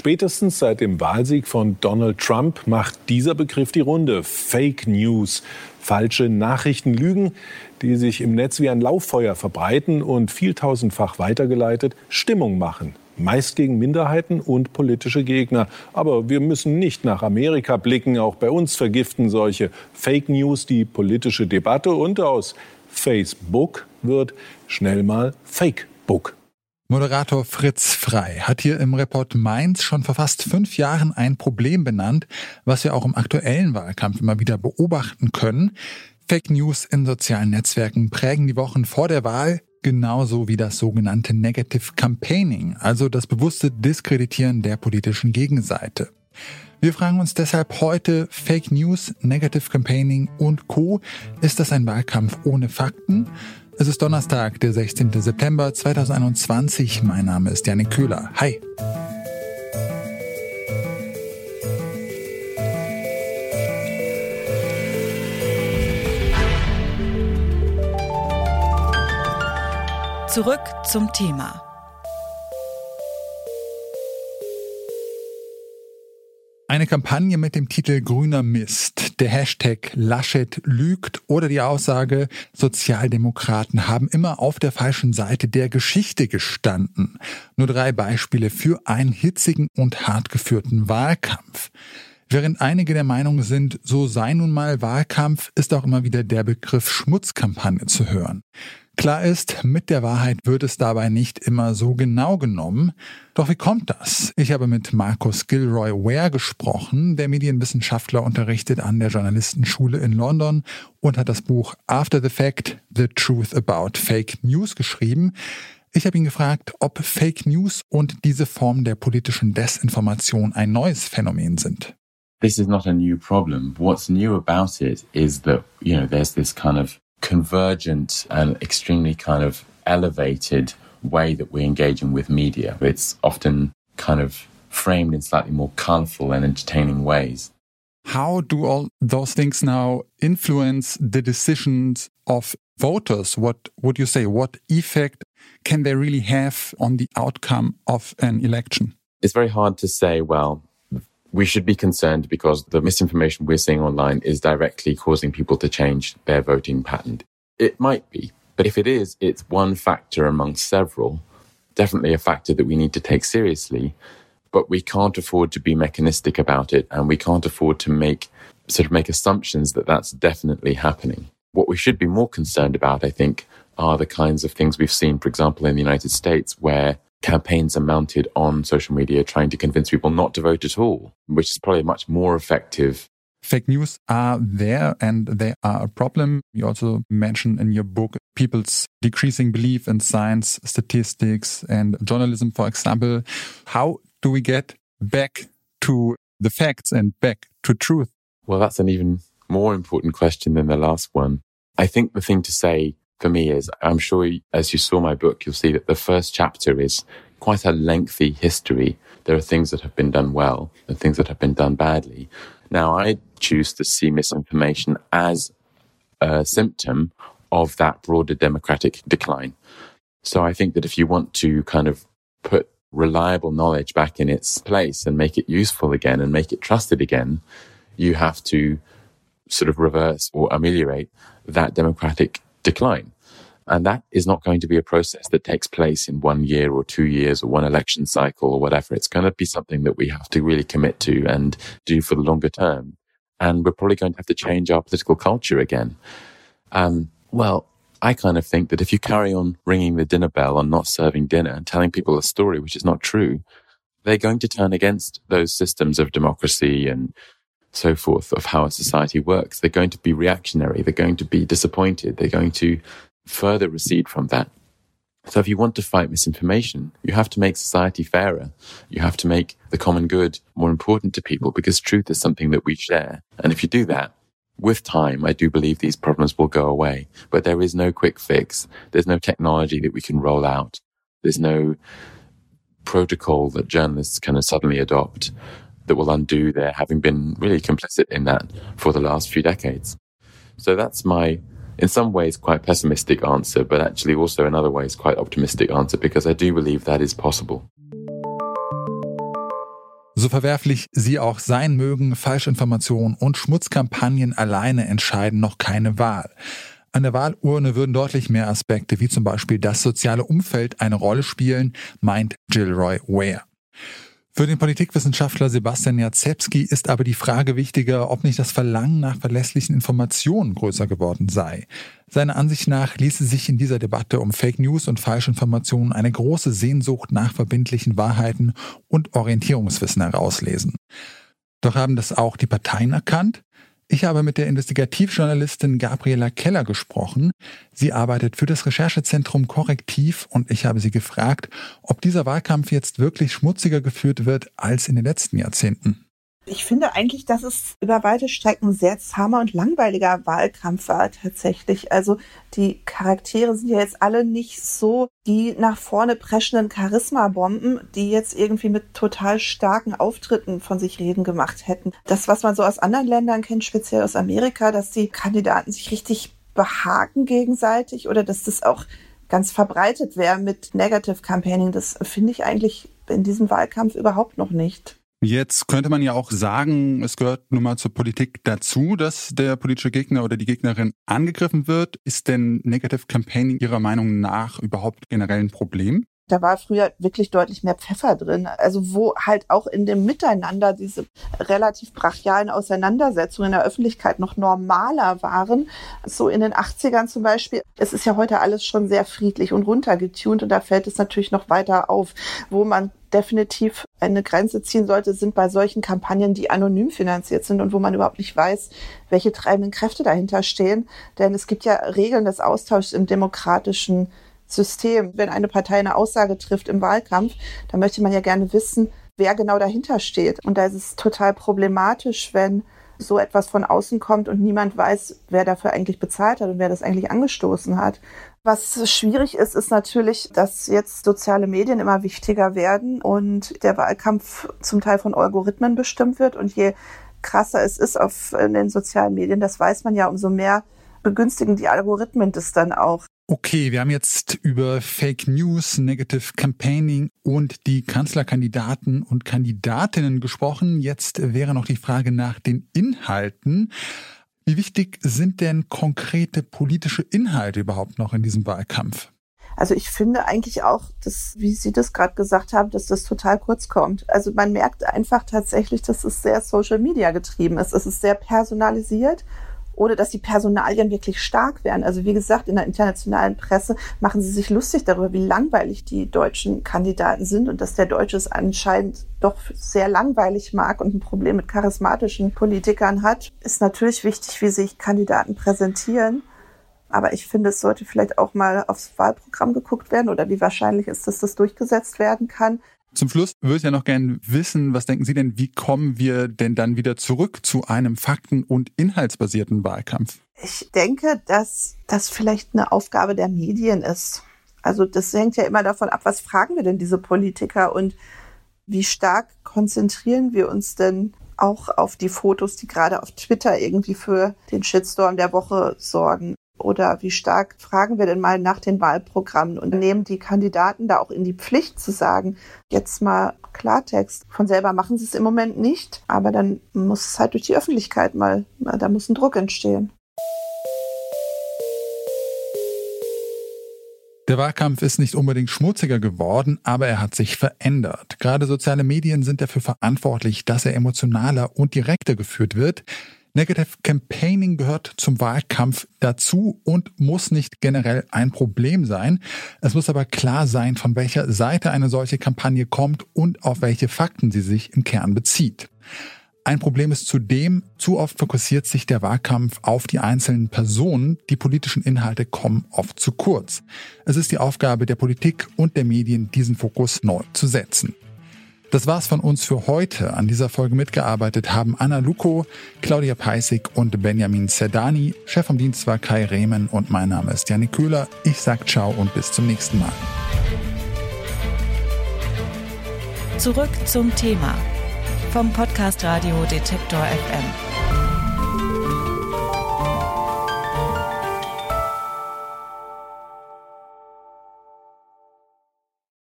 Spätestens seit dem Wahlsieg von Donald Trump macht dieser Begriff die Runde. Fake News. Falsche Nachrichten, Lügen, die sich im Netz wie ein Lauffeuer verbreiten und vieltausendfach weitergeleitet Stimmung machen meist gegen Minderheiten und politische Gegner. Aber wir müssen nicht nach Amerika blicken. Auch bei uns vergiften solche Fake News die politische Debatte und aus Facebook wird schnell mal Fake Book. Moderator Fritz Frei hat hier im Report Mainz schon vor fast fünf Jahren ein Problem benannt, was wir auch im aktuellen Wahlkampf immer wieder beobachten können. Fake News in sozialen Netzwerken prägen die Wochen vor der Wahl genauso wie das sogenannte Negative Campaigning, also das bewusste Diskreditieren der politischen Gegenseite. Wir fragen uns deshalb heute Fake News, Negative Campaigning und Co. Ist das ein Wahlkampf ohne Fakten? Es ist Donnerstag, der 16. September 2021. Mein Name ist Janik Köhler. Hi. Zurück zum Thema. Eine Kampagne mit dem Titel Grüner Mist, der Hashtag Laschet lügt oder die Aussage, Sozialdemokraten haben immer auf der falschen Seite der Geschichte gestanden. Nur drei Beispiele für einen hitzigen und hart geführten Wahlkampf. Während einige der Meinung sind, so sei nun mal Wahlkampf, ist auch immer wieder der Begriff Schmutzkampagne zu hören. Klar ist, mit der Wahrheit wird es dabei nicht immer so genau genommen. Doch wie kommt das? Ich habe mit Markus Gilroy Ware gesprochen, der Medienwissenschaftler unterrichtet an der Journalistenschule in London und hat das Buch After the Fact, The Truth About Fake News geschrieben. Ich habe ihn gefragt, ob Fake News und diese Form der politischen Desinformation ein neues Phänomen sind. This is not a new problem. What's new about it is that, you know, there's this kind of convergent and extremely kind of elevated way that we're engaging with media. It's often kind of framed in slightly more colorful and entertaining ways. How do all those things now influence the decisions of voters? What would you say? What effect can they really have on the outcome of an election? It's very hard to say, well, we should be concerned because the misinformation we're seeing online is directly causing people to change their voting pattern. It might be, but if it is, it's one factor among several, definitely a factor that we need to take seriously, but we can't afford to be mechanistic about it and we can't afford to make sort of make assumptions that that's definitely happening. What we should be more concerned about, I think, are the kinds of things we've seen, for example, in the United States, where campaigns are mounted on social media trying to convince people not to vote at all, which is probably much more effective. Fake news are there and they are a problem. You also mention in your book people's decreasing belief in science, statistics, and journalism, for example. How do we get back to the facts and back to truth? Well, that's an even more important question than the last one. I think the thing to say for me is I'm sure as you saw my book, you'll see that the first chapter is quite a lengthy history. There are things that have been done well and things that have been done badly. Now, I choose to see misinformation as a symptom of that broader democratic decline. So I think that if you want to kind of put reliable knowledge back in its place and make it useful again and make it trusted again, you have to sort of reverse or ameliorate that democratic decline. And that is not going to be a process that takes place in one year or two years or one election cycle or whatever. It's going to be something that we have to really commit to and do for the longer term. And we're probably going to have to change our political culture again. Um, well, I kind of think that if you carry on ringing the dinner bell and not serving dinner and telling people a story which is not true, they're going to turn against those systems of democracy and so forth of how a society works. They're going to be reactionary. They're going to be disappointed. They're going to further recede from that. So if you want to fight misinformation, you have to make society fairer. You have to make the common good more important to people because truth is something that we share. And if you do that, with time, I do believe these problems will go away, but there is no quick fix. There's no technology that we can roll out. There's no protocol that journalists can suddenly adopt that will undo their having been really complicit in that for the last few decades. So that's my, in some ways, quite pessimistic answer, but actually also in other ways, quite optimistic answer because I do believe that is possible. So verwerflich sie auch sein mögen, Falschinformationen und Schmutzkampagnen alleine entscheiden noch keine Wahl. An der Wahlurne würden deutlich mehr Aspekte, wie zum Beispiel das soziale Umfeld, eine Rolle spielen, meint Gilroy Ware. Für den Politikwissenschaftler Sebastian Jacewski ist aber die Frage wichtiger, ob nicht das Verlangen nach verlässlichen Informationen größer geworden sei. Seiner Ansicht nach ließe sich in dieser Debatte um Fake News und Falschinformationen eine große Sehnsucht nach verbindlichen Wahrheiten und Orientierungswissen herauslesen. Doch haben das auch die Parteien erkannt? Ich habe mit der Investigativjournalistin Gabriela Keller gesprochen. Sie arbeitet für das Recherchezentrum Korrektiv und ich habe sie gefragt, ob dieser Wahlkampf jetzt wirklich schmutziger geführt wird als in den letzten Jahrzehnten. Ich finde eigentlich, dass es über weite Strecken sehr zahmer und langweiliger Wahlkampf war tatsächlich. Also die Charaktere sind ja jetzt alle nicht so die nach vorne preschenden Charisma-Bomben, die jetzt irgendwie mit total starken Auftritten von sich reden gemacht hätten. Das, was man so aus anderen Ländern kennt, speziell aus Amerika, dass die Kandidaten sich richtig behaken gegenseitig oder dass das auch ganz verbreitet wäre mit Negative Campaigning, das finde ich eigentlich in diesem Wahlkampf überhaupt noch nicht. Jetzt könnte man ja auch sagen, es gehört nun mal zur Politik dazu, dass der politische Gegner oder die Gegnerin angegriffen wird. Ist denn Negative Campaigning Ihrer Meinung nach überhaupt generell ein Problem? Da war früher wirklich deutlich mehr Pfeffer drin. Also wo halt auch in dem Miteinander diese relativ brachialen Auseinandersetzungen in der Öffentlichkeit noch normaler waren. So in den 80ern zum Beispiel. Es ist ja heute alles schon sehr friedlich und runtergetunt und da fällt es natürlich noch weiter auf. Wo man definitiv eine Grenze ziehen sollte, sind bei solchen Kampagnen, die anonym finanziert sind und wo man überhaupt nicht weiß, welche treibenden Kräfte dahinter stehen. Denn es gibt ja Regeln des Austauschs im demokratischen System. Wenn eine Partei eine Aussage trifft im Wahlkampf, dann möchte man ja gerne wissen, wer genau dahinter steht. Und da ist es total problematisch, wenn so etwas von außen kommt und niemand weiß, wer dafür eigentlich bezahlt hat und wer das eigentlich angestoßen hat. Was schwierig ist, ist natürlich, dass jetzt soziale Medien immer wichtiger werden und der Wahlkampf zum Teil von Algorithmen bestimmt wird. Und je krasser es ist auf den sozialen Medien, das weiß man ja, umso mehr begünstigen die Algorithmen das dann auch. Okay, wir haben jetzt über Fake News, Negative Campaigning und die Kanzlerkandidaten und Kandidatinnen gesprochen. Jetzt wäre noch die Frage nach den Inhalten. Wie wichtig sind denn konkrete politische Inhalte überhaupt noch in diesem Wahlkampf? Also ich finde eigentlich auch, dass, wie Sie das gerade gesagt haben, dass das total kurz kommt. Also man merkt einfach tatsächlich, dass es sehr Social Media getrieben ist. Es ist sehr personalisiert ohne dass die Personalien wirklich stark werden. Also wie gesagt, in der internationalen Presse machen sie sich lustig darüber, wie langweilig die deutschen Kandidaten sind und dass der Deutsche es anscheinend doch sehr langweilig mag und ein Problem mit charismatischen Politikern hat. Ist natürlich wichtig, wie sich Kandidaten präsentieren. Aber ich finde, es sollte vielleicht auch mal aufs Wahlprogramm geguckt werden oder wie wahrscheinlich ist, dass das durchgesetzt werden kann. Zum Schluss würde ich ja noch gerne wissen, was denken Sie denn, wie kommen wir denn dann wieder zurück zu einem fakten- und inhaltsbasierten Wahlkampf? Ich denke, dass das vielleicht eine Aufgabe der Medien ist. Also das hängt ja immer davon ab, was fragen wir denn diese Politiker und wie stark konzentrieren wir uns denn auch auf die Fotos, die gerade auf Twitter irgendwie für den Shitstorm der Woche sorgen. Oder wie stark fragen wir denn mal nach den Wahlprogrammen und nehmen die Kandidaten da auch in die Pflicht zu sagen, jetzt mal Klartext. Von selber machen sie es im Moment nicht, aber dann muss es halt durch die Öffentlichkeit mal, da muss ein Druck entstehen. Der Wahlkampf ist nicht unbedingt schmutziger geworden, aber er hat sich verändert. Gerade soziale Medien sind dafür verantwortlich, dass er emotionaler und direkter geführt wird. Negative Campaigning gehört zum Wahlkampf dazu und muss nicht generell ein Problem sein. Es muss aber klar sein, von welcher Seite eine solche Kampagne kommt und auf welche Fakten sie sich im Kern bezieht. Ein Problem ist zudem, zu oft fokussiert sich der Wahlkampf auf die einzelnen Personen, die politischen Inhalte kommen oft zu kurz. Es ist die Aufgabe der Politik und der Medien, diesen Fokus neu zu setzen. Das war's von uns für heute. An dieser Folge mitgearbeitet haben Anna Luko, Claudia Peissig und Benjamin Zerdani. Chef vom Dienst war Kai Rehmen und mein Name ist Janik Köhler. Ich sag ciao und bis zum nächsten Mal. Zurück zum Thema vom Podcast Radio Detektor FM.